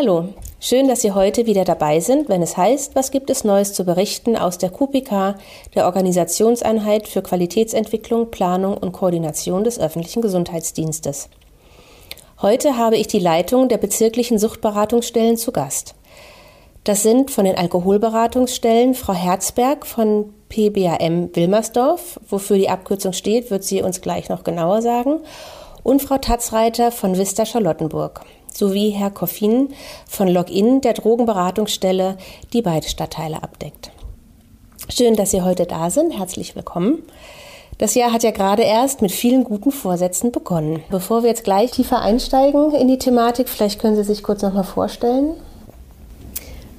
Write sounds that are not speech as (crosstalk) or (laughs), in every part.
Hallo, schön, dass Sie heute wieder dabei sind, wenn es heißt, was gibt es Neues zu berichten aus der QPK, der Organisationseinheit für Qualitätsentwicklung, Planung und Koordination des öffentlichen Gesundheitsdienstes. Heute habe ich die Leitung der bezirklichen Suchtberatungsstellen zu Gast. Das sind von den Alkoholberatungsstellen Frau Herzberg von PBAM Wilmersdorf, wofür die Abkürzung steht, wird sie uns gleich noch genauer sagen, und Frau Tatzreiter von Vista Charlottenburg sowie Herr Koffin von Login, der Drogenberatungsstelle, die beide Stadtteile abdeckt. Schön, dass Sie heute da sind. Herzlich willkommen. Das Jahr hat ja gerade erst mit vielen guten Vorsätzen begonnen. Bevor wir jetzt gleich tiefer einsteigen in die Thematik, vielleicht können Sie sich kurz noch mal vorstellen.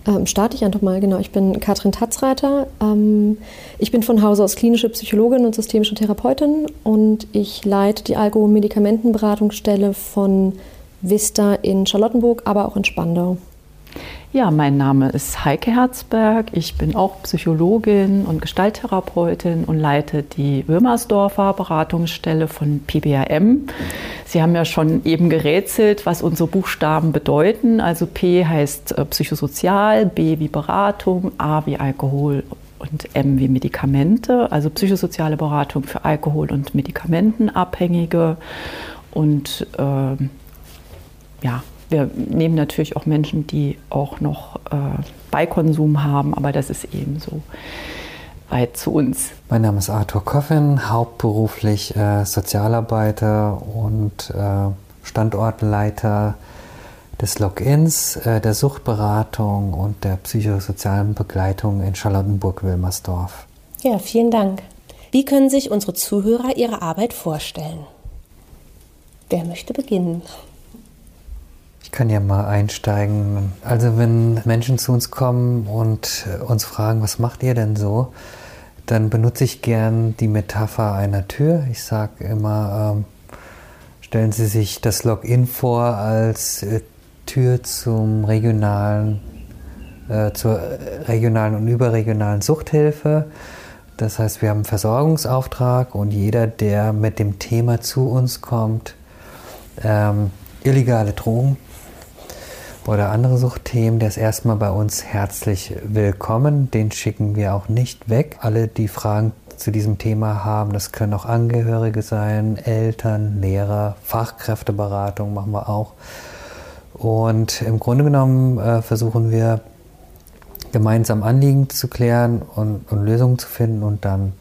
Ähm, starte ich einfach mal, genau. Ich bin Katrin Tatzreiter. Ähm, ich bin von Hause aus klinische Psychologin und systemische Therapeutin und ich leite die Alkohol-Medikamentenberatungsstelle von Vista in Charlottenburg, aber auch in Spandau. Ja, mein Name ist Heike Herzberg. Ich bin auch Psychologin und Gestalttherapeutin und leite die Wilmersdorfer Beratungsstelle von PBRM. Sie haben ja schon eben gerätselt, was unsere Buchstaben bedeuten. Also P heißt äh, psychosozial, B wie Beratung, A wie Alkohol und M wie Medikamente. Also psychosoziale Beratung für Alkohol- und Medikamentenabhängige und äh, ja, wir nehmen natürlich auch Menschen, die auch noch äh, Beikonsum haben, aber das ist eben so weit zu uns. Mein Name ist Arthur Coffin, hauptberuflich äh, Sozialarbeiter und äh, Standortleiter des Logins, äh, der Suchtberatung und der psychosozialen Begleitung in Charlottenburg-Wilmersdorf. Ja, vielen Dank. Wie können sich unsere Zuhörer ihre Arbeit vorstellen? Wer möchte beginnen? Ich kann ja mal einsteigen. Also wenn Menschen zu uns kommen und uns fragen, was macht ihr denn so, dann benutze ich gern die Metapher einer Tür. Ich sage immer, ähm, stellen Sie sich das Login vor als äh, Tür zum regionalen, äh, zur regionalen und überregionalen Suchthilfe. Das heißt, wir haben einen Versorgungsauftrag und jeder, der mit dem Thema zu uns kommt, ähm, illegale Drogen oder andere Suchtthemen, der ist erstmal bei uns herzlich willkommen. Den schicken wir auch nicht weg. Alle, die Fragen zu diesem Thema haben, das können auch Angehörige sein, Eltern, Lehrer, Fachkräfteberatung machen wir auch. Und im Grunde genommen äh, versuchen wir gemeinsam Anliegen zu klären und, und Lösungen zu finden und dann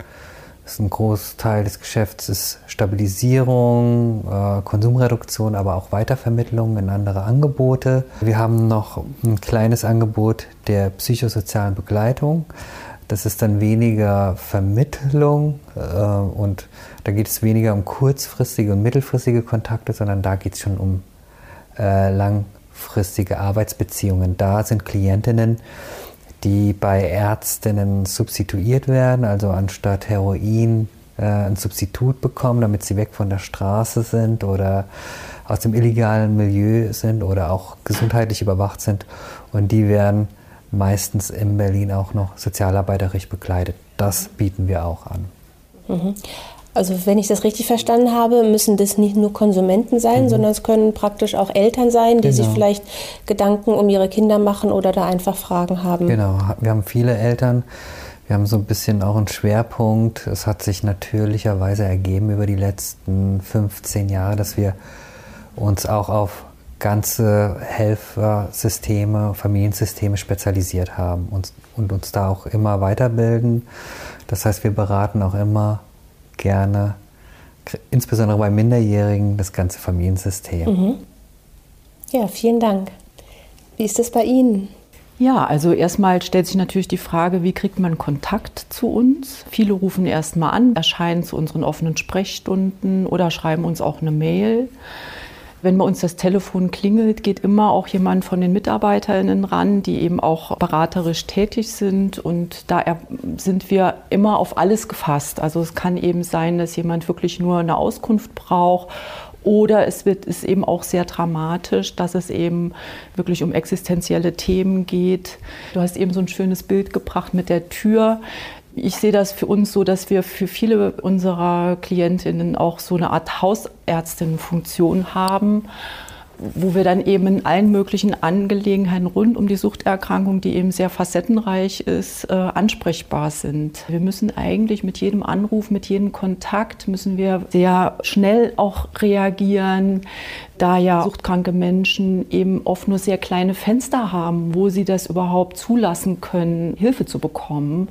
ist ein Großteil des Geschäfts ist Stabilisierung, äh, Konsumreduktion, aber auch Weitervermittlung in andere Angebote. Wir haben noch ein kleines Angebot der psychosozialen Begleitung. Das ist dann weniger Vermittlung äh, und da geht es weniger um kurzfristige und mittelfristige Kontakte, sondern da geht es schon um äh, langfristige Arbeitsbeziehungen. Da sind Klientinnen, die bei Ärztinnen substituiert werden, also anstatt Heroin äh, ein Substitut bekommen, damit sie weg von der Straße sind oder aus dem illegalen Milieu sind oder auch gesundheitlich überwacht sind. Und die werden meistens in Berlin auch noch sozialarbeiterisch begleitet. Das bieten wir auch an. Mhm. Also wenn ich das richtig verstanden habe, müssen das nicht nur Konsumenten sein, mhm. sondern es können praktisch auch Eltern sein, die genau. sich vielleicht Gedanken um ihre Kinder machen oder da einfach Fragen haben. Genau, wir haben viele Eltern. Wir haben so ein bisschen auch einen Schwerpunkt. Es hat sich natürlicherweise ergeben über die letzten 15 Jahre, dass wir uns auch auf ganze Helfersysteme, Familiensysteme spezialisiert haben und, und uns da auch immer weiterbilden. Das heißt, wir beraten auch immer gerne, insbesondere bei Minderjährigen, das ganze Familiensystem. Mhm. Ja, vielen Dank. Wie ist das bei Ihnen? Ja, also erstmal stellt sich natürlich die Frage, wie kriegt man Kontakt zu uns? Viele rufen erstmal an, erscheinen zu unseren offenen Sprechstunden oder schreiben uns auch eine Mail. Wenn bei uns das Telefon klingelt, geht immer auch jemand von den MitarbeiterInnen ran, die eben auch beraterisch tätig sind. Und da sind wir immer auf alles gefasst. Also es kann eben sein, dass jemand wirklich nur eine Auskunft braucht oder es wird, ist eben auch sehr dramatisch, dass es eben wirklich um existenzielle Themen geht. Du hast eben so ein schönes Bild gebracht mit der Tür ich sehe das für uns so, dass wir für viele unserer Klientinnen auch so eine Art Hausärztinnenfunktion haben. wo wir dann eben in allen möglichen Angelegenheiten rund um die Suchterkrankung, die eben sehr facettenreich ist, äh, ansprechbar sind. Wir müssen eigentlich mit jedem Anruf, mit jedem Kontakt, müssen wir sehr schnell auch reagieren, da ja suchtkranke Menschen eben oft nur sehr kleine Fenster haben, wo sie das überhaupt zulassen können, Hilfe zu bekommen.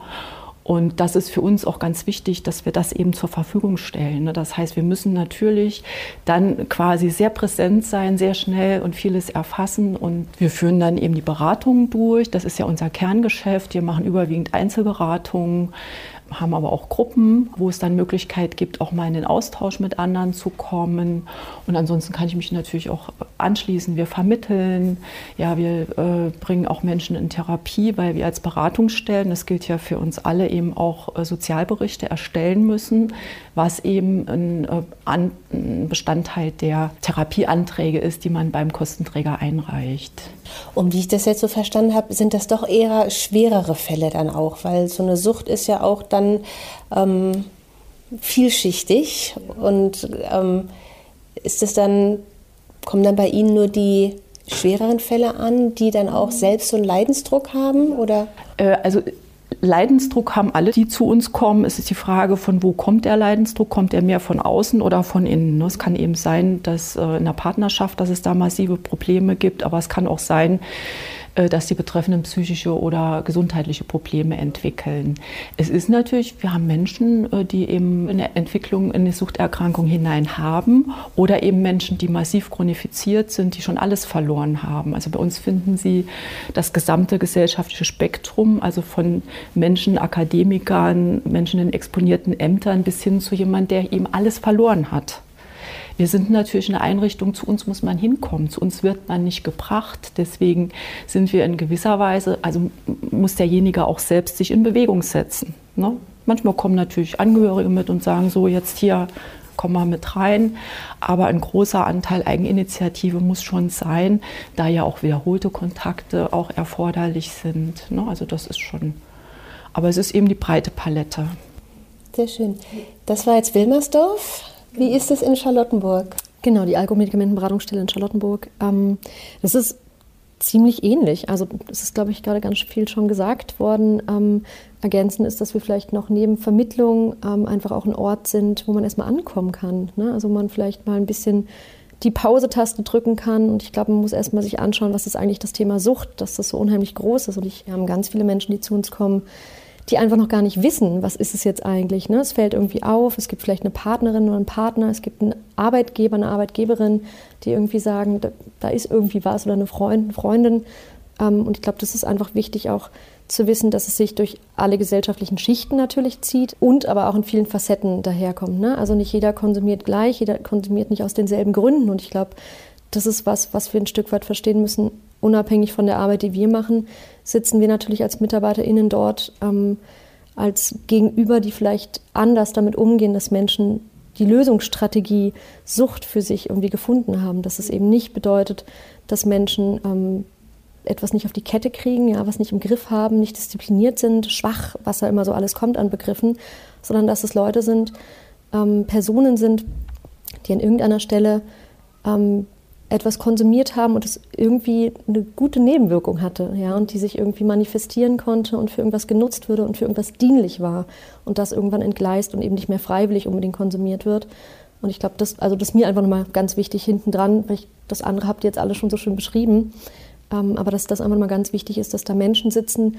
Und das ist für uns auch ganz wichtig, dass wir das eben zur Verfügung stellen. Ne? Das heißt, wir müssen natürlich dann quasi sehr präsent sein, sehr schnell und vieles erfassen. Und wir führen dann eben die Beratungen durch. Das ist ja unser Kerngeschäft. Wir machen überwiegend Einzelberatungen haben aber auch Gruppen, wo es dann Möglichkeit gibt, auch mal in den Austausch mit anderen zu kommen. Und ansonsten kann ich mich natürlich auch anschließen. Wir vermitteln, ja, wir äh, bringen auch Menschen in Therapie, weil wir als Beratungsstellen, das gilt ja für uns alle, eben auch äh, Sozialberichte erstellen müssen, was eben ein, äh, ein Bestandteil der Therapieanträge ist, die man beim Kostenträger einreicht. Und wie ich das jetzt so verstanden habe, sind das doch eher schwerere Fälle dann auch, weil so eine Sucht ist ja auch dann ähm, vielschichtig und ähm, ist es dann, kommen dann bei Ihnen nur die schwereren Fälle an, die dann auch selbst so einen Leidensdruck haben? Oder? Äh, also Leidensdruck haben alle, die zu uns kommen. Es ist die Frage, von wo kommt der Leidensdruck? Kommt er mehr von außen oder von innen? Es kann eben sein, dass äh, in der Partnerschaft, dass es da massive Probleme gibt, aber es kann auch sein, dass die Betreffenden psychische oder gesundheitliche Probleme entwickeln. Es ist natürlich, wir haben Menschen, äh, die eben eine Entwicklung in eine Suchterkrankung hinein haben oder eben Menschen, die massiv chronifiziert sind, die schon alles verloren haben. Also bei uns finden Sie das gesamte gesellschaftliche Spektrum, also von Menschen, Akademikern, Menschen in exponierten Ämtern bis hin zu jemandem, der eben alles verloren hat. Wir sind natürlich eine Einrichtung, zu uns muss man hinkommen, zu uns wird man nicht gebracht. Deswegen sind wir in gewisser Weise, also muss derjenige auch selbst sich in Bewegung setzen. Ne? Manchmal kommen natürlich Angehörige mit und sagen so, jetzt hier komm mal mit rein. Aber ein großer Anteil Eigeninitiative muss schon sein, da ja auch wiederholte Kontakte auch erforderlich sind. Ne? Also das ist schon, aber es ist eben die breite Palette. Sehr schön. Das war jetzt Wilmersdorf. Wie ist es in Charlottenburg? Genau, die Alkomedikamentenberatungsstelle in Charlottenburg. Ähm, das ist ziemlich ähnlich. Also es ist, glaube ich, gerade ganz viel schon gesagt worden. Ähm, ergänzend ist, dass wir vielleicht noch neben Vermittlung ähm, einfach auch ein Ort sind, wo man erstmal ankommen kann. Ne? Also man vielleicht mal ein bisschen die Pause-Taste drücken kann. Und ich glaube, man muss erstmal sich anschauen, was ist eigentlich das Thema Sucht, dass das so unheimlich groß ist. Und ich, wir haben ganz viele Menschen, die zu uns kommen, die einfach noch gar nicht wissen, was ist es jetzt eigentlich. Ne? Es fällt irgendwie auf, es gibt vielleicht eine Partnerin oder einen Partner, es gibt einen Arbeitgeber, eine Arbeitgeberin, die irgendwie sagen, da, da ist irgendwie was oder eine Freund, Freundin. Ähm, und ich glaube, das ist einfach wichtig auch zu wissen, dass es sich durch alle gesellschaftlichen Schichten natürlich zieht und aber auch in vielen Facetten daherkommt. Ne? Also nicht jeder konsumiert gleich, jeder konsumiert nicht aus denselben Gründen. Und ich glaube, das ist was, was wir ein Stück weit verstehen müssen, unabhängig von der Arbeit, die wir machen, sitzen wir natürlich als MitarbeiterInnen dort ähm, als Gegenüber, die vielleicht anders damit umgehen, dass Menschen die Lösungsstrategie Sucht für sich irgendwie gefunden haben. Dass es eben nicht bedeutet, dass Menschen ähm, etwas nicht auf die Kette kriegen, ja, was nicht im Griff haben, nicht diszipliniert sind, schwach, was da immer so alles kommt an Begriffen, sondern dass es Leute sind, ähm, Personen sind, die an irgendeiner Stelle ähm, etwas konsumiert haben und es irgendwie eine gute Nebenwirkung hatte, ja, und die sich irgendwie manifestieren konnte und für irgendwas genutzt wurde und für irgendwas dienlich war und das irgendwann entgleist und eben nicht mehr freiwillig unbedingt konsumiert wird. Und ich glaube, das, also das ist mir einfach nochmal ganz wichtig hinten dran, weil ich, das andere habt ihr jetzt alle schon so schön beschrieben, ähm, aber dass das einfach mal ganz wichtig ist, dass da Menschen sitzen,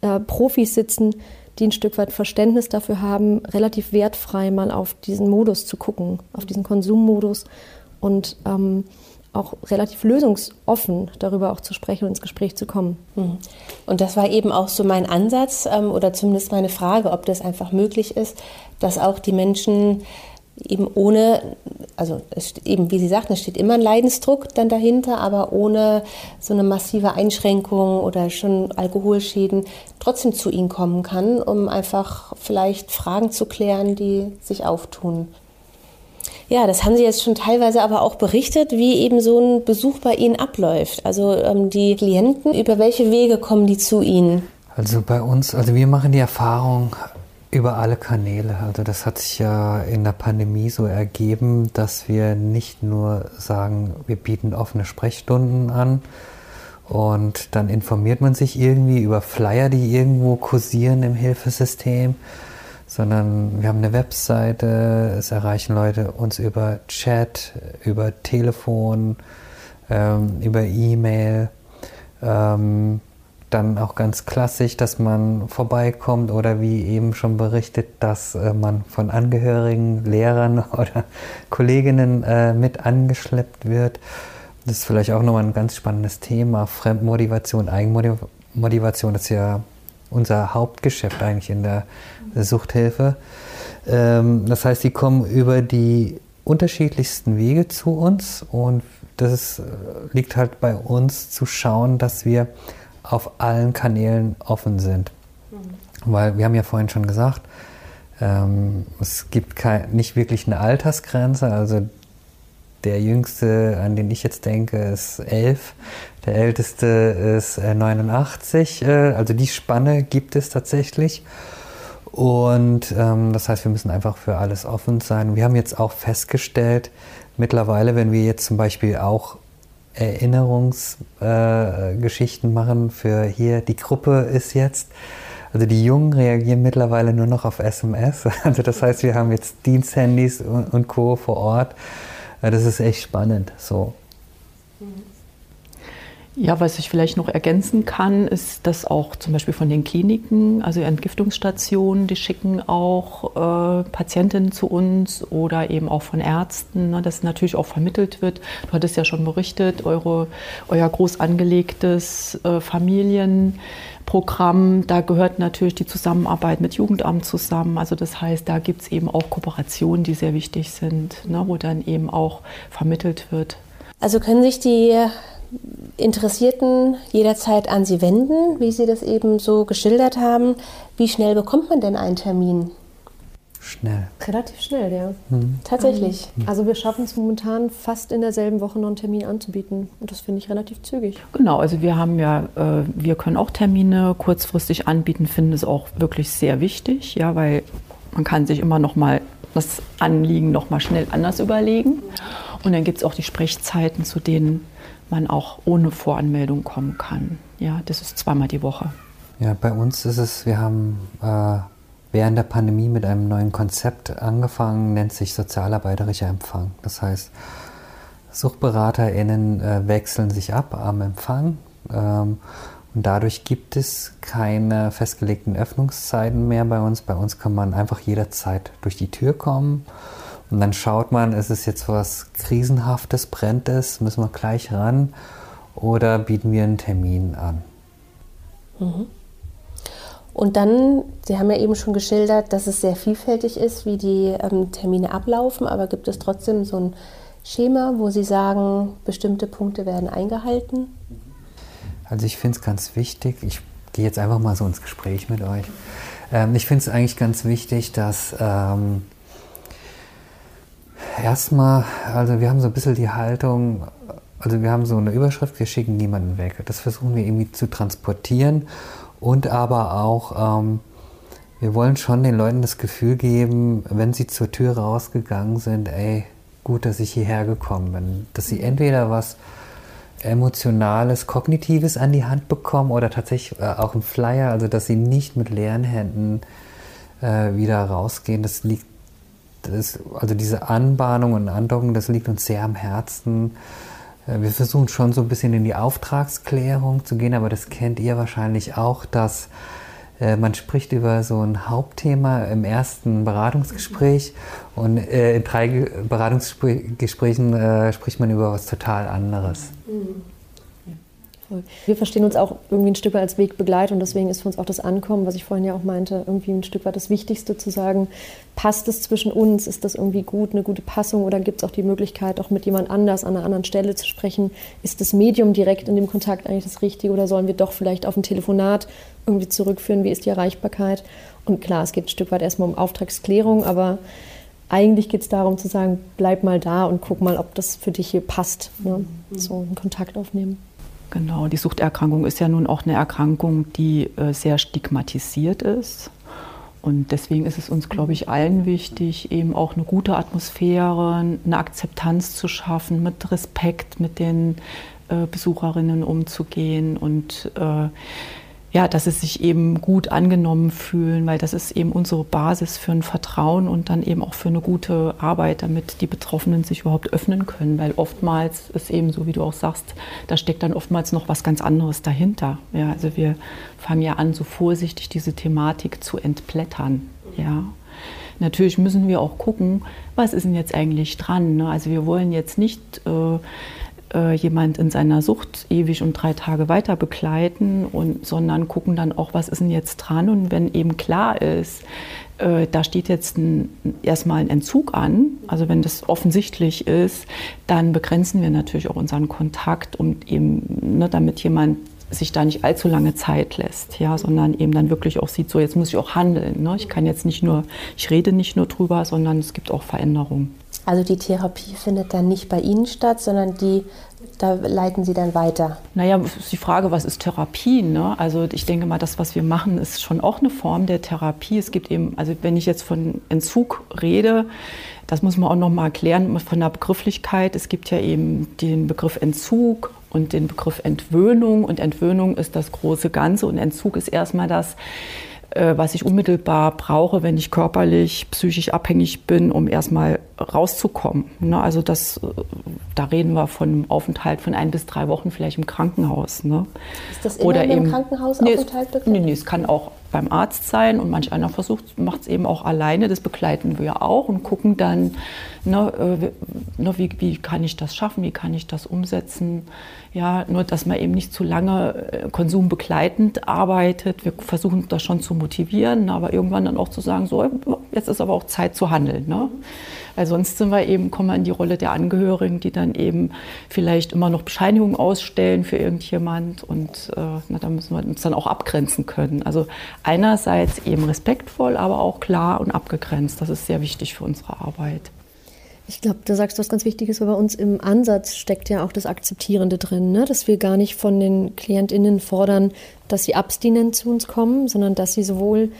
äh, Profis sitzen, die ein Stück weit Verständnis dafür haben, relativ wertfrei mal auf diesen Modus zu gucken, auf diesen Konsummodus und ähm, auch relativ lösungsoffen darüber auch zu sprechen und ins Gespräch zu kommen. Mhm. Und das war eben auch so mein Ansatz ähm, oder zumindest meine Frage, ob das einfach möglich ist, dass auch die Menschen eben ohne, also eben wie Sie sagten, es steht immer ein Leidensdruck dann dahinter, aber ohne so eine massive Einschränkung oder schon Alkoholschäden trotzdem zu Ihnen kommen kann, um einfach vielleicht Fragen zu klären, die sich auftun. Ja, das haben Sie jetzt schon teilweise aber auch berichtet, wie eben so ein Besuch bei Ihnen abläuft. Also ähm, die Klienten, über welche Wege kommen die zu Ihnen? Also bei uns, also wir machen die Erfahrung, Über alle Kanäle. Also das hat sich ja in der Pandemie so ergeben, dass wir nicht nur sagen, wir bieten offene Sprechstunden an und dann informiert man sich irgendwie über Flyer, die irgendwo kursieren im Hilfesystem, sondern wir haben eine Webseite, es erreichen Leute uns über Chat, über Telefon, ähm, über E-Mail. Ähm, dann auch ganz klassisch, dass man vorbeikommt oder wie eben schon berichtet, dass äh, man von Angehörigen, Lehrern (laughs) oder Kolleginnen äh, mit angeschleppt wird. Das ist vielleicht auch nochmal ein ganz spannendes Thema. Fremdmotivation, Eigenmotivation ist ja unser Hauptgeschäft eigentlich in der Suchthilfe. Ähm, das heißt, die kommen über die unterschiedlichsten Wege zu uns und das äh, liegt halt bei uns zu schauen, dass wir auf allen Kanälen offen sind. Mhm. Weil wir haben ja vorhin schon gesagt, ähm, es gibt kein, nicht wirklich eine Altersgrenze. Also der jüngste, an den ich jetzt denke, ist elf. Der älteste ist äh, 89. Äh, also die Spanne gibt es tatsächlich. Und ähm, das heißt, wir müssen einfach für alles offen sein. Wir haben jetzt auch festgestellt, mittlerweile, wenn wir jetzt zum Beispiel auch Erinnerungsgeschichten äh, machen für hier, die Gruppe ist jetzt, also die Jungen reagieren mittlerweile nur noch auf SMS. (laughs) Also das heißt, wir haben jetzt Diensthandys und, und Co. vor Ort. Das ist echt spannend. So. Ja, was ich vielleicht noch ergänzen kann, ist, dass auch zum Beispiel von den Kliniken, also Entgiftungsstationen, die schicken auch äh, Patientinnen zu uns oder eben auch von Ärzten, ne, dass natürlich auch vermittelt wird. Du hattest ja schon berichtet, eure, euer groß angelegtes äh, Familienprogramm, da gehört natürlich die Zusammenarbeit mit Jugendamt zusammen. Also das heißt, da gibt es eben auch Kooperationen, die sehr wichtig sind, ne, wo dann eben auch vermittelt wird. Also können sich die Interessierten jederzeit an Sie wenden, wie Sie das eben so geschildert haben. Wie schnell bekommt man denn einen Termin? Schnell. Relativ schnell, ja. Mhm. Tatsächlich. Mhm. Also wir schaffen es momentan fast in derselben Woche noch einen Termin anzubieten. Und das finde ich relativ zügig. Genau, also wir haben ja, äh, wir können auch Termine kurzfristig anbieten, finden es auch wirklich sehr wichtig, ja, weil man kann sich immer noch mal das Anliegen noch mal schnell anders überlegen. Und dann gibt es auch die Sprechzeiten, zu denen man auch ohne Voranmeldung kommen kann. Ja, das ist zweimal die Woche. Ja, bei uns ist es, wir haben äh, während der Pandemie mit einem neuen Konzept angefangen, nennt sich sozialarbeiterischer Empfang. Das heißt, SuchtberaterInnen äh, wechseln sich ab am Empfang ähm, und dadurch gibt es keine festgelegten Öffnungszeiten mehr bei uns. Bei uns kann man einfach jederzeit durch die Tür kommen und dann schaut man, ist es jetzt was Krisenhaftes, brennt es, müssen wir gleich ran oder bieten wir einen Termin an? Mhm. Und dann, Sie haben ja eben schon geschildert, dass es sehr vielfältig ist, wie die ähm, Termine ablaufen, aber gibt es trotzdem so ein Schema, wo Sie sagen, bestimmte Punkte werden eingehalten? Also ich finde es ganz wichtig, ich gehe jetzt einfach mal so ins Gespräch mit euch. Ähm, ich finde es eigentlich ganz wichtig, dass ähm, Erstmal, also wir haben so ein bisschen die Haltung, also wir haben so eine Überschrift, wir schicken niemanden weg. Das versuchen wir irgendwie zu transportieren und aber auch, ähm, wir wollen schon den Leuten das Gefühl geben, wenn sie zur Tür rausgegangen sind, ey, gut, dass ich hierher gekommen bin. Dass sie entweder was Emotionales, Kognitives an die Hand bekommen oder tatsächlich äh, auch ein Flyer, also dass sie nicht mit leeren Händen äh, wieder rausgehen. Das liegt das, also diese Anbahnung und Andockung, das liegt uns sehr am Herzen. Äh, wir versuchen schon so ein bisschen in die Auftragsklärung zu gehen, aber das kennt ihr wahrscheinlich auch, dass äh, man spricht über so ein Hauptthema im ersten Beratungsgespräch und äh, in drei Beratungsgesprächen spricht man über was total anderes. Mhm. Wir verstehen uns auch irgendwie ein Stück weit als Wegbegleiter und deswegen ist für uns auch das Ankommen, was ich vorhin ja auch meinte, irgendwie ein Stück weit das Wichtigste zu sagen, passt es zwischen uns, ist das irgendwie gut, eine gute Passung oder gibt es auch die Möglichkeit, auch mit jemand anders an einer anderen Stelle zu sprechen? Ist das Medium direkt in dem Kontakt eigentlich das Richtige oder sollen wir doch vielleicht auf ein Telefonat irgendwie zurückführen? Wie ist die Erreichbarkeit? Und klar, es geht ein Stück weit erstmal um Auftragsklärung, aber eigentlich geht es darum zu sagen, bleib mal da und guck mal, ob das für dich hier passt. Ne? So einen Kontakt aufnehmen. Genau, die Suchterkrankung ist ja nun auch eine Erkrankung, die äh, sehr stigmatisiert ist. Und deswegen ist es uns, glaube ich, allen wichtig, eben auch eine gute Atmosphäre, eine Akzeptanz zu schaffen, mit Respekt mit den äh, Besucherinnen umzugehen und äh, ja, dass sie sich eben gut angenommen fühlen, weil das ist eben unsere Basis für ein Vertrauen und dann eben auch für eine gute Arbeit, damit die Betroffenen sich überhaupt öffnen können, weil oftmals ist eben so, wie du auch sagst, da steckt dann oftmals noch was ganz anderes dahinter. Ja, also wir fangen ja an, so vorsichtig diese Thematik zu entblättern. Ja. Natürlich müssen wir auch gucken, was ist denn jetzt eigentlich dran. Ne? Also wir wollen jetzt nicht äh, äh, jemand in seiner Sucht ewig und drei Tage weiter begleiten, und, sondern gucken dann auch, was ist denn jetzt dran. Und wenn eben klar ist, äh, da steht jetzt ein, erstmal ein Entzug an, also wenn das offensichtlich ist, dann begrenzen wir natürlich auch unseren Kontakt, um eben, ne, damit jemand sich da nicht allzu lange Zeit lässt, ja, sondern eben dann wirklich auch sieht, so jetzt muss ich auch handeln. Ne? Ich kann jetzt nicht nur, ich rede nicht nur drüber, sondern es gibt auch Veränderungen. Also die Therapie findet dann nicht bei Ihnen statt, sondern die, da leiten Sie dann weiter. Naja, ist die Frage, was ist Therapie? Ne? Also ich denke mal, das, was wir machen, ist schon auch eine Form der Therapie. Es gibt eben, also wenn ich jetzt von Entzug rede, das muss man auch noch mal erklären von der Begrifflichkeit. Es gibt ja eben den Begriff Entzug und den Begriff Entwöhnung. Und Entwöhnung ist das große Ganze und Entzug ist erstmal das, was ich unmittelbar brauche, wenn ich körperlich, psychisch abhängig bin, um erstmal rauszukommen. Ne? Also das, äh, da reden wir von einem Aufenthalt von ein bis drei Wochen vielleicht im Krankenhaus. Ne? Ist das immer Oder im Krankenhausaufenthalt nee, nee, nee, es kann auch beim Arzt sein und manch einer versucht, macht es eben auch alleine. Das begleiten wir auch und gucken dann, ne, äh, ne, wie, wie kann ich das schaffen, wie kann ich das umsetzen. Ja, nur dass man eben nicht zu lange äh, konsumbegleitend arbeitet. Wir versuchen das schon zu motivieren, aber irgendwann dann auch zu sagen, so, jetzt ist aber auch Zeit zu handeln. Ne? Weil sonst sind wir eben, kommen wir in die Rolle der Angehörigen, die dann eben vielleicht immer noch Bescheinigungen ausstellen für irgendjemand und äh, na, da müssen wir uns dann auch abgrenzen können. Also einerseits eben respektvoll, aber auch klar und abgegrenzt. Das ist sehr wichtig für unsere Arbeit. Ich glaube, da sagst du was ganz Wichtiges, weil bei uns im Ansatz steckt ja auch das Akzeptierende drin, ne? dass wir gar nicht von den KlientInnen fordern, dass sie abstinent zu uns kommen, sondern dass sie sowohl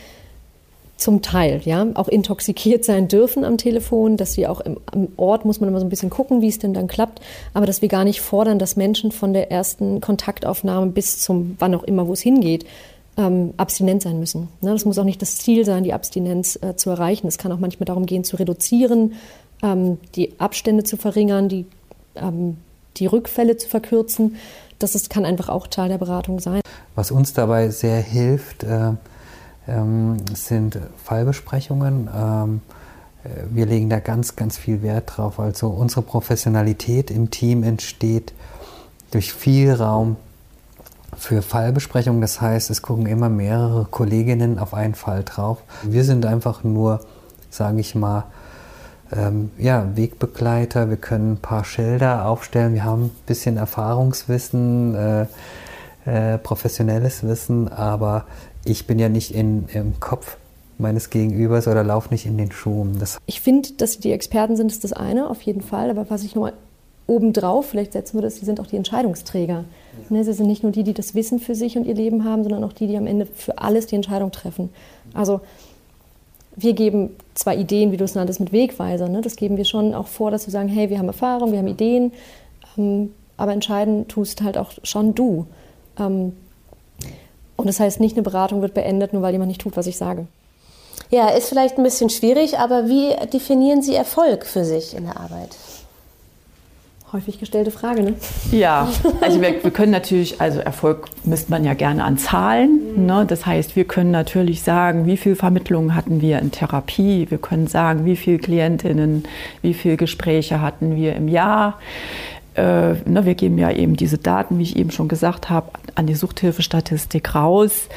zum Teil, ja, auch intoxikiert sein dürfen am Telefon, dass sie auch im, am Ort muss man immer so ein bisschen gucken, wie es denn dann klappt, aber dass wir gar nicht fordern, dass Menschen von der ersten Kontaktaufnahme bis zum wann auch immer, wo es hingeht, ähm, abstinent sein müssen. Ne? Das muss auch nicht das Ziel sein, die Abstinenz äh, zu erreichen. Es kann auch manchmal darum gehen, zu reduzieren, ähm, die Abstände zu verringern, die, ähm, die Rückfälle zu verkürzen. Das ist, kann einfach auch Teil der Beratung sein. Was uns dabei sehr hilft, äh sind Fallbesprechungen. Ähm, äh, wir legen da ganz, ganz viel Wert drauf. Also unsere Professionalität im Team entsteht durch viel Raum für Fallbesprechungen. Das heißt, es gucken immer mehrere Kolleginnen auf einen Fall drauf. Wir sind einfach nur, sage ich mal, ähm, ja, Wegbegleiter. Wir können ein paar Schilder aufstellen. Wir haben ein bisschen Erfahrungswissen, äh, äh, professionelles Wissen, aber ich bin ja nicht in, im Kopf meines Gegenübers oder laufe nicht in den Schuhen. Das ich finde, dass sie die Experten sind, ist das eine, auf jeden Fall. Aber was ich nochmal obendrauf, vielleicht setzen wir das, sie sind auch die Entscheidungsträger. Ja. Ne, sie sind nicht nur die, die das Wissen für sich und ihr Leben haben, sondern auch die, die am Ende für alles die Entscheidung treffen. Also wir geben zwar Ideen, wie du es nanntest, mit Wegweiser. Ne? Das geben wir schon auch vor, dass wir sagen, hey, wir haben Erfahrung, wir haben Ideen, ähm, aber entscheiden tust halt auch schon du. Ähm, und das heißt nicht, eine Beratung wird beendet, nur weil jemand nicht tut, was ich sage. Ja, ist vielleicht ein bisschen schwierig, aber wie definieren Sie Erfolg für sich in der Arbeit? Häufig gestellte Frage, ne? Ja, also wir, wir können natürlich, also Erfolg misst man ja gerne an Zahlen. Mhm. Ne? Das heißt, wir können natürlich sagen, wie viele Vermittlungen hatten wir in Therapie. Wir können sagen, wie viele Klientinnen, wie viele Gespräche hatten wir im Jahr äh, ne, wir geben ja eben diese Daten, wie ich eben schon gesagt habe, an die Suchthilfestatistik raus.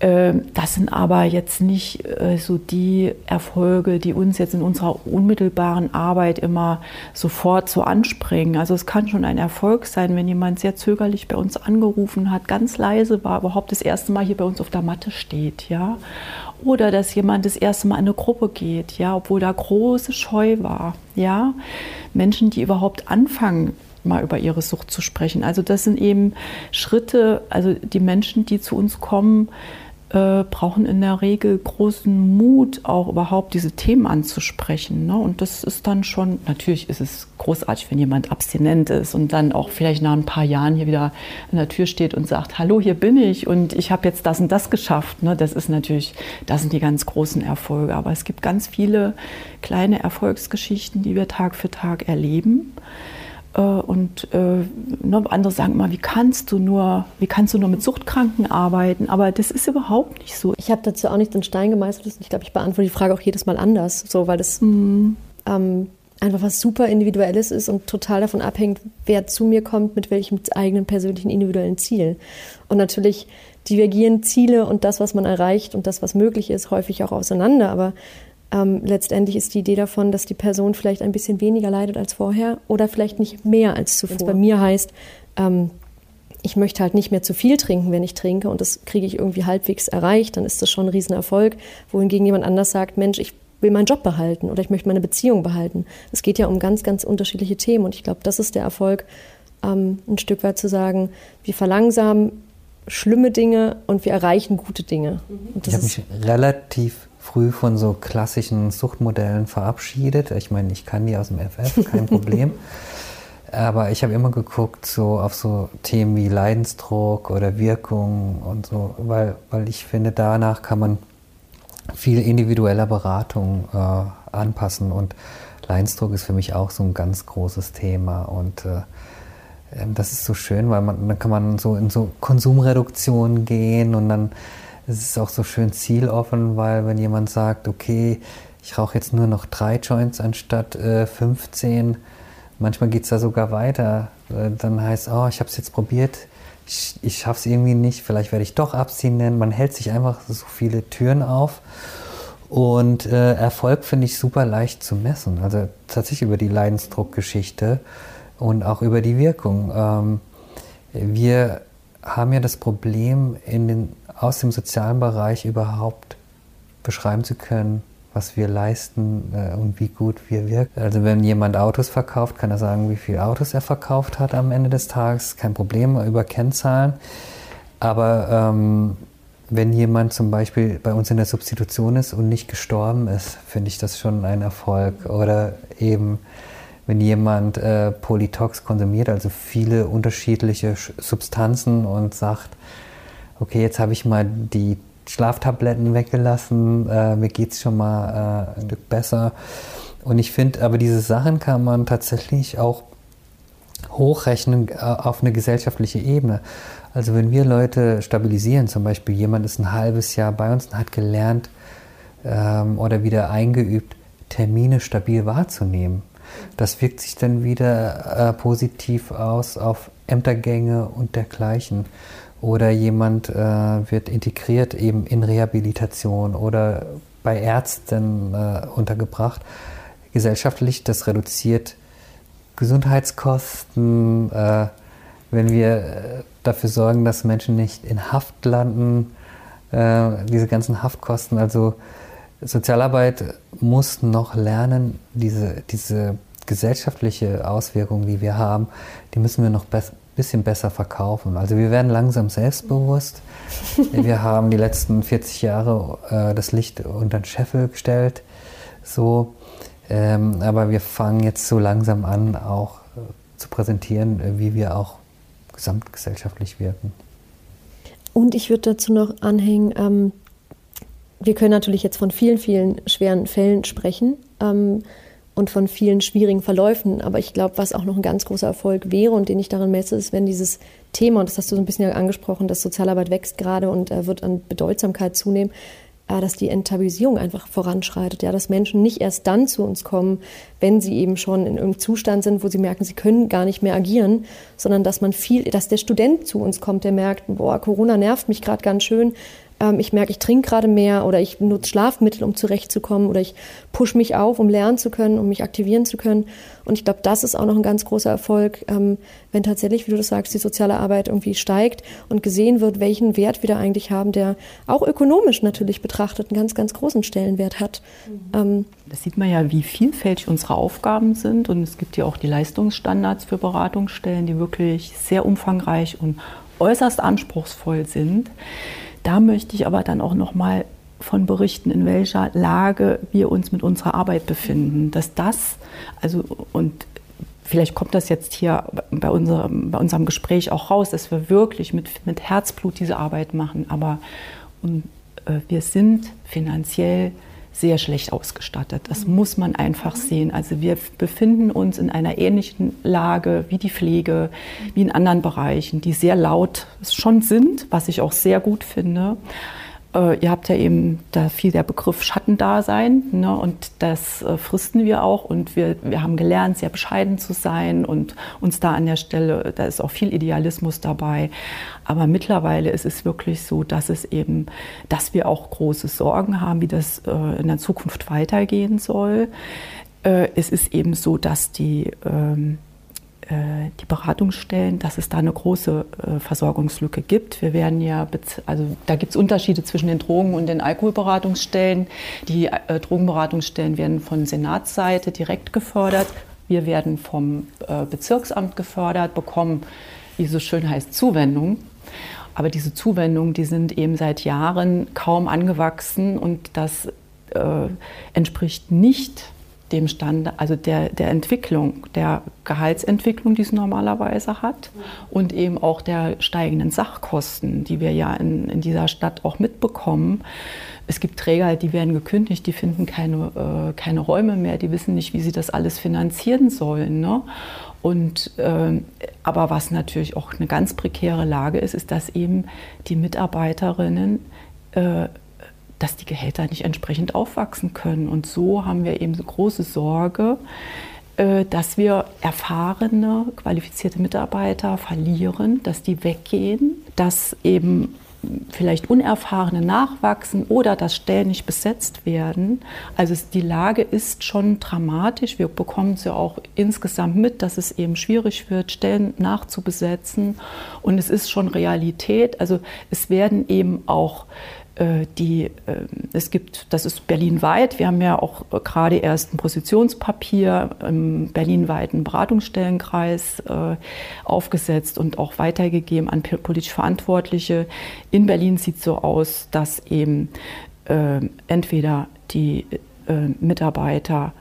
Äh, das sind aber jetzt nicht äh, so die Erfolge, die uns jetzt in unserer unmittelbaren Arbeit immer sofort so anspringen. Also es kann schon ein Erfolg sein, wenn jemand sehr zögerlich bei uns angerufen hat, ganz leise war, überhaupt das erste Mal hier bei uns auf der Matte steht, ja. Oder dass jemand das erste Mal in eine Gruppe geht, ja, obwohl da große Scheu war, ja. Menschen, die überhaupt anfangen, mal über ihre Sucht zu sprechen. Also das sind eben Schritte, also die Menschen, die zu uns kommen, äh, brauchen in der Regel großen Mut, auch überhaupt diese Themen anzusprechen. Ne? Und das ist dann schon, natürlich ist es großartig, wenn jemand abstinent ist und dann auch vielleicht nach ein paar Jahren hier wieder an der Tür steht und sagt, hallo, hier bin ich und ich habe jetzt das und das geschafft. Ne? Das ist natürlich, das sind die ganz großen Erfolge. Aber es gibt ganz viele kleine Erfolgsgeschichten, die wir Tag für Tag erleben. Äh, und äh, ne, andere sagen immer, wie kannst du nur, wie kannst du nur mit Suchtkranken arbeiten? Aber das ist überhaupt nicht so. Ich habe dazu auch nicht den Stein gemeißelt. Ich glaube, ich beantworte die Frage auch jedes Mal anders, so weil das mhm. ähm, einfach was super Individuelles ist und total davon abhängt, wer zu mir kommt, mit welchem eigenen persönlichen individuellen Ziel. Und natürlich divergieren Ziele und das, was man erreicht und das, was möglich ist, häufig auch auseinander. Aber ähm, letztendlich ist die Idee davon, dass die Person vielleicht ein bisschen weniger leidet als vorher oder vielleicht nicht mehr als zuvor. Wenn es bei mir heißt, ähm, ich möchte halt nicht mehr zu viel trinken, wenn ich trinke und das kriege ich irgendwie halbwegs erreicht, dann ist das schon ein Riesenerfolg. Wohingegen jemand anders sagt, Mensch, ich will meinen Job behalten oder ich möchte meine Beziehung behalten. Es geht ja um ganz, ganz unterschiedliche Themen und ich glaube, das ist der Erfolg, ähm, ein Stück weit zu sagen, wir verlangsamen schlimme Dinge und wir erreichen gute Dinge. ich habe mich relativ früh von so klassischen Suchtmodellen verabschiedet. Ich meine, ich kann die aus dem FF, kein (laughs) Problem. Aber ich habe immer geguckt so auf so Themen wie Leidensdruck oder Wirkung und so, weil, weil ich finde, danach kann man viel individueller Beratung äh, anpassen. Und Leidensdruck ist für mich auch so ein ganz großes Thema. Und äh, ähm, das ist so schön, weil man, dann kann man so in so Konsumreduktion gehen und dann es ist auch so schön zieloffen, weil wenn jemand sagt, okay, ich rauche jetzt nur noch drei Joints anstatt äh, 15, manchmal geht es da sogar weiter. Äh, dann heißt, oh, ich habe es jetzt probiert, ich, ich schaffe es irgendwie nicht, vielleicht werde ich doch abstinent. Man hält sich einfach so viele Türen auf. Und äh, Erfolg finde ich super leicht zu messen. Also tatsächlich über die Leidensdruckgeschichte und auch über die Wirkung. Ähm, wir haben ja das Problem, in den aus dem sozialen Bereich überhaupt beschreiben zu können, was wir leisten äh, und wie gut wir wirken. Also wenn jemand Autos verkauft, kann er sagen, wie viele Autos er verkauft hat am Ende des Tages. Kein Problem über Kennzahlen. Aber ähm, wenn jemand zum Beispiel bei uns in der Substitution ist und nicht gestorben ist, finde ich das schon ein Erfolg. Oder eben, wenn jemand äh, Polytox konsumiert, also viele unterschiedliche Substanzen und sagt, okay, jetzt habe ich mal die Schlaftabletten weggelassen, äh, mir geht es schon mal äh, ein Stück besser. Und ich finde, aber diese Sachen kann man tatsächlich auch hochrechnen äh, auf eine gesellschaftliche Ebene. Also wenn wir Leute stabilisieren, zum Beispiel jemand ist ein halbes Jahr bei uns und hat gelernt ähm, oder wieder eingeübt, Termine stabil wahrzunehmen. Das wirkt sich dann wieder äh, positiv aus auf Ämtergänge und dergleichen oder jemand äh, wird integriert eben in Rehabilitation oder bei Ärzten äh, untergebracht. Gesellschaftlich, das reduziert Gesundheitskosten, äh, wenn wir äh, dafür sorgen, dass Menschen nicht in Haft landen, äh, diese ganzen Haftkosten. Also Sozialarbeit muss noch lernen, diese, diese gesellschaftliche Auswirkung, die wir haben, die müssen wir noch besser bisschen besser verkaufen. Also wir werden langsam selbstbewusst. (laughs) wir haben die letzten 40 Jahre äh, das Licht unter den Scheffel gestellt. So, ähm, aber wir fangen jetzt so langsam an, auch äh, zu präsentieren, äh, wie wir auch gesamtgesellschaftlich wirken. Und ich würde dazu noch anhängen, ähm, wir können natürlich jetzt von vielen, vielen schweren Fällen sprechen. Ähm, und von vielen schwierigen Verläufen. Aber ich glaube, was auch noch ein ganz großer Erfolg wäre und den ich daran messe, ist, wenn dieses Thema, und das hast du so ein bisschen angesprochen, dass Sozialarbeit wächst gerade und äh, wird an Bedeutsamkeit zunehmen, äh, dass die Enttabuisierung einfach voranschreitet. Ja, dass Menschen nicht erst dann zu uns kommen, wenn sie eben schon in irgendeinem Zustand sind, wo sie merken, sie können gar nicht mehr agieren, sondern dass man viel, dass der Student zu uns kommt, der merkt, boah, Corona nervt mich gerade ganz schön, ähm, ich merke, ich trinke gerade mehr oder ich nutze Schlafmittel, um zurechtzukommen oder ich pushe mich auf, um lernen zu können, um mich aktivieren zu können. Und ich glaube, das ist auch noch ein ganz großer Erfolg, ähm, wenn tatsächlich, wie du das sagst, die soziale Arbeit irgendwie steigt und gesehen wird, welchen Wert wir da eigentlich haben, der auch ökonomisch natürlich betrachtet einen ganz, ganz großen Stellenwert hat. Mhm. Ähm, das sieht man ja, wie vielfältig unsere Aufgaben sind. Und es gibt ja auch die Leistungsstandards für Beratungsstellen, die wirklich sehr umfangreich und äußerst anspruchsvoll sind da möchte ich aber dann auch noch mal von berichten, in welcher Lage wir uns mit unserer Arbeit befinden. Dass das, also und vielleicht kommt das jetzt hier bei unserem, bei unserem Gespräch auch raus, dass wir wirklich mit, mit Herzblut diese Arbeit machen. Aber und, äh, wir sind finanziell sehr schlecht ausgestattet. Das muss man einfach sehen. Also wir befinden uns in einer ähnlichen Lage wie die Pflege, wie in anderen Bereichen, die sehr laut schon sind, was ich auch sehr gut finde. Äh, ihr habt ja eben, da fiel der Begriff Schattendasein ne, und das äh, fristen wir auch und wir, wir haben gelernt, sehr bescheiden zu sein und uns da an der Stelle, da ist auch viel Idealismus dabei. Aber mittlerweile ist es wirklich so, dass es eben, dass wir auch große Sorgen haben, wie das äh, in der Zukunft weitergehen soll. Äh, es ist eben so, dass die ähm, äh, die Beratungsstellen, dass es da eine große äh, Versorgungslücke gibt. Wir werden ja, also da gibt es Unterschiede zwischen den Drogen- und den Alkoholberatungsstellen. Die äh, Drogenberatungsstellen werden von Senatsseite direkt gefördert. Wir werden vom Bezirksamt gefördert, bekommen, wie so schön heißt, Zuwendung. Aber diese Zuwendungen, die sind eben seit Jahren kaum angewachsen und das äh, entspricht nicht dem Stand, also der, der Entwicklung, der Gehaltsentwicklung, die es normalerweise hat und eben auch der steigenden Sachkosten, die wir ja in, in dieser Stadt auch mitbekommen. Es gibt Träger, die werden gekündigt, die finden keine, äh, keine Räume mehr, die wissen nicht, wie sie das alles finanzieren sollen. Ne? Und, äh, aber was natürlich auch eine ganz prekäre Lage ist, ist, dass eben die Mitarbeiterinnen äh, dass die Gehälter nicht entsprechend aufwachsen können. Und so haben wir eben so große Sorge, äh, dass wir erfahrene, qualifizierte Mitarbeiter verlieren, dass die weggehen, dass eben vielleicht Unerfahrene nachwachsen oder dass Stellen nicht besetzt werden. Also die Lage ist schon dramatisch. Wir bekommen es ja auch insgesamt mit, dass es eben schwierig wird, Stellen nachzubesetzen. Und es ist schon Realität. Also es werden eben auch die, ähm, es gibt, das ist berlinweit, wir haben ja auch gerade erst ein Positionspapier im berlinweiten Beratungsstellenkreis äh, aufgesetzt und auch weitergegeben an politisch Verantwortliche. In Berlin sieht es so aus, dass eben entweder die äh, Mitarbeiter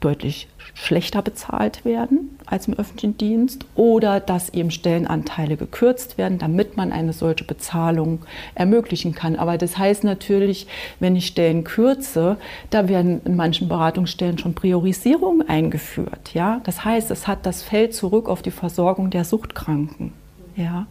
deutlich schlechter bezahlt werden als im öffentlichen Dienst oder dass eben Stellenanteile gekürzt werden, damit man eine solche Bezahlung ermöglichen kann. Aber das heißt natürlich, wenn ich Stellen kürze, da werden in manchen Beratungsstellen schon Priorisierungen eingeführt. Ja? Das heißt, es hat das Feld zurück auf die Versorgung der Suchtkranken. Ja?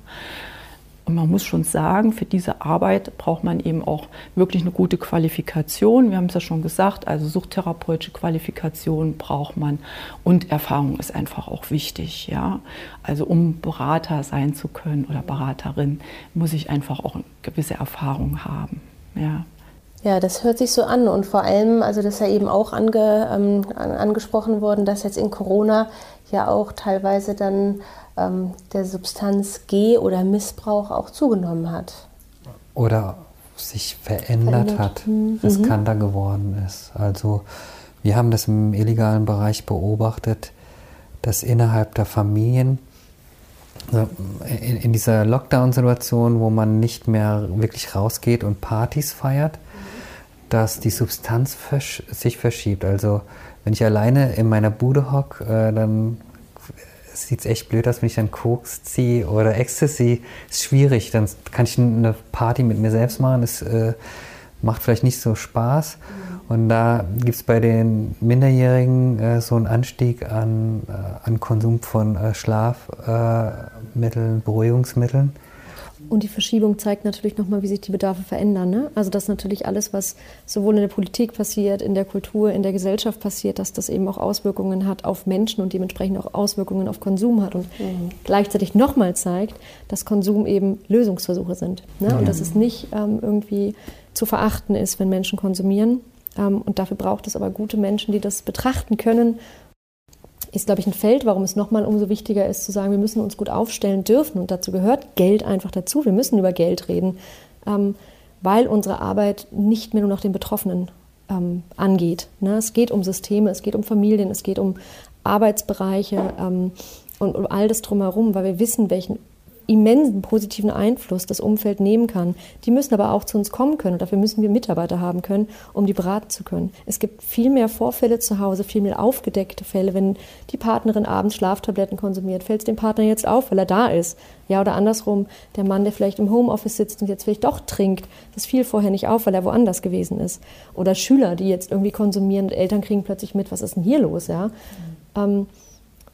Und man muss schon sagen, für diese Arbeit braucht man eben auch wirklich eine gute Qualifikation. Wir haben es ja schon gesagt, also suchttherapeutische Qualifikation braucht man und Erfahrung ist einfach auch wichtig. Ja? Also um Berater sein zu können oder Beraterin, muss ich einfach auch eine gewisse Erfahrung haben. Ja. Ja, das hört sich so an und vor allem, also das ist ja eben auch ange, ähm, angesprochen worden, dass jetzt in Corona ja auch teilweise dann ähm, der Substanz G oder Missbrauch auch zugenommen hat. Oder sich verändert, verändert. hat, mhm. riskanter geworden ist. Also wir haben das im illegalen Bereich beobachtet, dass innerhalb der Familien in, in, dieser Lockdown-Situation, wo man nicht mehr wirklich rausgeht und Partys feiert, dass die Substanz versch sich verschiebt. Also wenn ich alleine in meiner Bude hocke, äh, dann sieht es echt blöd aus, wenn ich dann Koks ziehe oder Ecstasy. Ist schwierig. Dann kann ich eine Party mit mir selbst machen. Das äh, macht vielleicht nicht so Spaß. Und da gibt es bei den Minderjährigen äh, so einen Anstieg an, äh, an Konsum von äh, Schlafmitteln, Beruhigungsmitteln. Und die Verschiebung zeigt natürlich nochmal, wie sich die Bedarfe verändern. Ne? Also dass natürlich alles, was sowohl in der Politik passiert, in der Kultur, in der Gesellschaft passiert, dass das eben auch Auswirkungen hat auf Menschen und dementsprechend auch Auswirkungen auf Konsum hat. Und mhm. gleichzeitig nochmal zeigt, dass Konsum eben Lösungsversuche sind. Ne? Mhm. Und dass es nicht ähm, irgendwie zu verachten ist, wenn Menschen konsumieren. Ähm, und dafür braucht es aber gute Menschen, die das betrachten können ist, glaube ich, ein Feld, warum es nochmal umso wichtiger ist, zu sagen, wir müssen uns gut aufstellen dürfen. Und dazu gehört Geld einfach dazu. Wir müssen über Geld reden, ähm, weil unsere Arbeit nicht mehr nur noch den Betroffenen ähm, angeht. Ne? Es geht um Systeme, es geht um Familien, es geht um Arbeitsbereiche ähm, und um all das drumherum, weil wir wissen, welchen immensen positiven Einfluss das Umfeld nehmen kann. Die müssen aber auch zu uns kommen können und dafür müssen wir Mitarbeiter haben können, um die beraten zu können. Es gibt viel mehr Vorfälle zu Hause, viel mehr aufgedeckte Fälle. Wenn die Partnerin abends Schlaftabletten konsumiert, fällt es dem Partner jetzt auf, weil er da ist. Ja, oder andersrum, der Mann, der vielleicht im Homeoffice sitzt und jetzt vielleicht doch trinkt, das fiel vorher nicht auf, weil er woanders gewesen ist. Oder Schüler, die jetzt irgendwie konsumieren und Eltern kriegen plötzlich mit, was ist denn hier los, ja. Mhm. Ähm,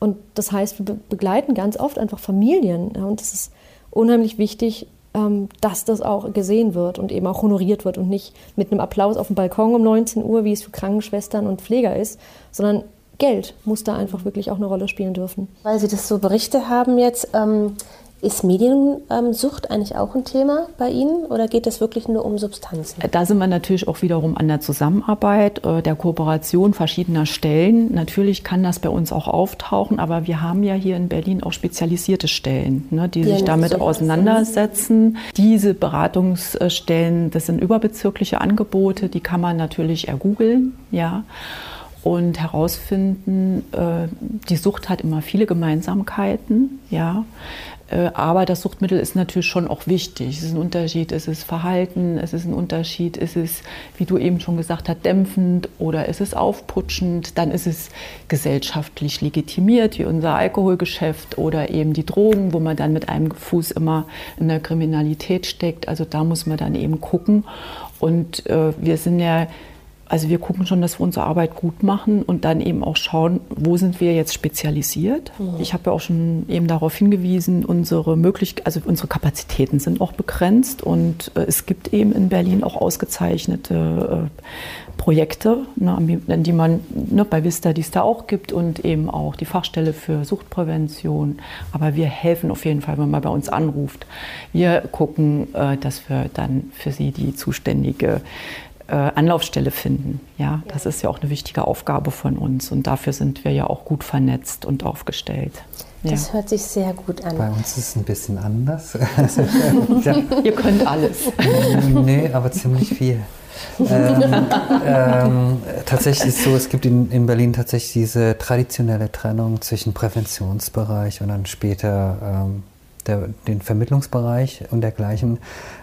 und das heißt, wir begleiten ganz oft einfach Familien. Und es ist unheimlich wichtig, ähm, dass das auch gesehen wird und eben auch honoriert wird und nicht mit einem Applaus auf dem Balkon um 19 Uhr, wie es für Krankenschwestern und Pfleger ist, sondern Geld muss da einfach wirklich auch eine Rolle spielen dürfen. Weil Sie das so Berichte haben jetzt, ähm, ist Mediensucht eigentlich auch ein Thema bei Ihnen oder geht es wirklich nur um Substanzen? Da sind wir natürlich auch wiederum an der Zusammenarbeit, äh, der Kooperation verschiedener Stellen. Natürlich kann das bei uns auch auftauchen, aber wir haben ja hier in Berlin auch spezialisierte Stellen, ne, die sich damit auseinandersetzen. Diese Beratungsstellen, das sind überbezirkliche Angebote, die kann man natürlich ergoogeln, ja und herausfinden, äh, die Sucht hat immer viele Gemeinsamkeiten, ja. Äh, aber das Suchtmittel ist natürlich schon auch wichtig. Es ist ein Unterschied, es ist Verhalten, es ist ein Unterschied, es ist, wie du eben schon gesagt hast, dämpfend oder es ist aufputschend. Dann ist es gesellschaftlich legitimiert, wie unser Alkoholgeschäft oder eben die Drogen, wo man dann mit einem Fuß immer in der Kriminalität steckt. Also da muss man dann eben gucken. Und äh, wir sind ja also wir gucken schon, dass wir unsere Arbeit gut machen und dann eben auch schauen, wo sind wir jetzt spezialisiert. Mhm. Ich habe ja auch schon eben darauf hingewiesen, unsere Möglichkeiten, also unsere Kapazitäten sind auch begrenzt und äh, es gibt eben in Berlin auch ausgezeichnete äh, Projekte, ne, die man ne, bei Vista, die es da auch gibt und eben auch die Fachstelle für Suchtprävention. Aber wir helfen auf jeden Fall, wenn man bei uns anruft. Wir gucken, äh, dass wir dann für Sie die zuständige Anlaufstelle finden. Ja, das ist ja auch eine wichtige Aufgabe von uns und dafür sind wir ja auch gut vernetzt und aufgestellt. Das ja. hört sich sehr gut an. Bei uns ist es ein bisschen anders. (laughs) ja. Ihr könnt alles. nee, aber ziemlich viel. ähm, ähm, tatsächlich ist es so, es gibt in, in Berlin tatsächlich diese traditionelle Trennung zwischen Präventionsbereich und dann später ähm, der, den Vermittlungsbereich und dergleichen.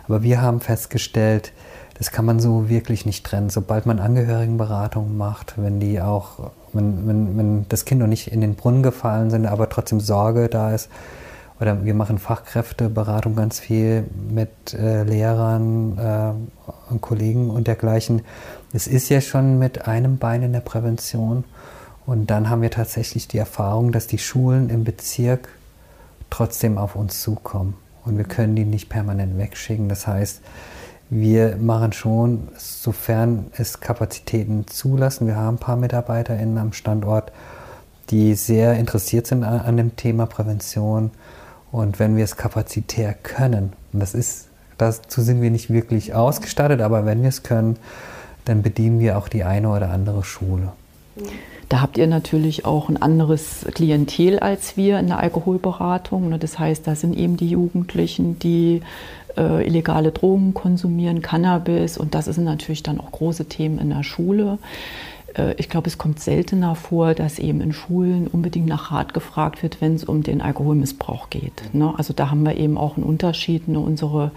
Aber wir haben festgestellt, das kann man so wirklich nicht trennen. Sobald man Angehörigenberatung macht, wenn die auch, wenn, wenn, wenn das Kind noch nicht in den Brunnen gefallen sind, aber trotzdem Sorge da ist, oder wir machen Fachkräfteberatung ganz viel mit äh, Lehrern äh, und Kollegen und dergleichen. Es ist ja schon mit einem Bein in der Prävention. Und dann haben wir tatsächlich die Erfahrung, dass die Schulen im Bezirk trotzdem auf uns zukommen. Und wir können die nicht permanent wegschicken. Das heißt, wir machen schon, sofern es Kapazitäten zulassen, wir haben ein paar MitarbeiterInnen am Standort, die sehr interessiert sind an, an dem Thema Prävention. Und wenn wir es kapazitär können, und das ist, dazu sind wir nicht wirklich ausgestattet, aber wenn wir es können, dann bedienen wir auch die eine oder andere Schule. Da habt ihr natürlich auch ein anderes Klientel als wir in der Alkoholberatung. Ne? Das heißt, da sind eben die Jugendlichen, die äh, illegale Drogen konsumieren, Cannabis und das sind natürlich dann auch große Themen in der Schule. Äh, ich glaube, es kommt seltener vor, dass eben in Schulen unbedingt nach Rat gefragt wird, wenn es um den Alkoholmissbrauch geht. Ne? Also da haben wir eben auch einen Unterschied. Ne? Unsere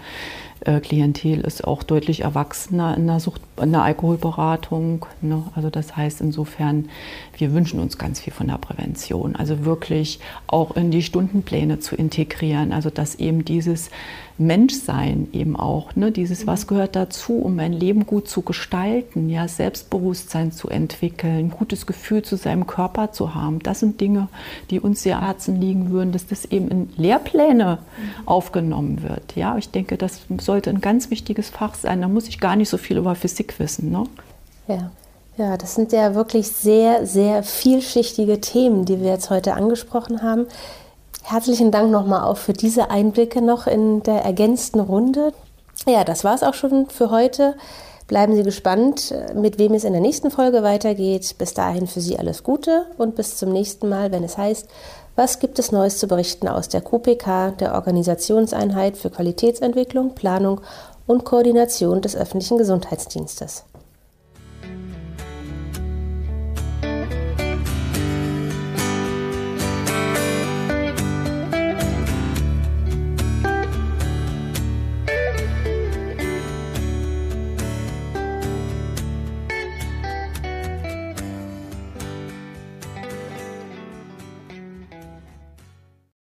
Klientel ist auch deutlich erwachsener in der, Sucht, in der Alkoholberatung. Ne? Also das heißt insofern, wir wünschen uns ganz viel von der Prävention. Also wirklich auch in die Stundenpläne zu integrieren. Also dass eben dieses Menschsein eben auch, ne? dieses, was gehört dazu, um mein Leben gut zu gestalten, ja, Selbstbewusstsein zu entwickeln, ein gutes Gefühl zu seinem Körper zu haben. Das sind Dinge, die uns sehr Herzen liegen würden, dass das eben in Lehrpläne mhm. aufgenommen wird. Ja, ich denke, das sollte ein ganz wichtiges Fach sein. Da muss ich gar nicht so viel über Physik wissen. Ne? Ja. Ja, das sind ja wirklich sehr, sehr vielschichtige Themen, die wir jetzt heute angesprochen haben. Herzlichen Dank nochmal auch für diese Einblicke noch in der ergänzten Runde. Ja, das war es auch schon für heute. Bleiben Sie gespannt, mit wem es in der nächsten Folge weitergeht. Bis dahin für Sie alles Gute und bis zum nächsten Mal, wenn es heißt, was gibt es Neues zu berichten aus der QPK, der Organisationseinheit für Qualitätsentwicklung, Planung und Koordination des öffentlichen Gesundheitsdienstes.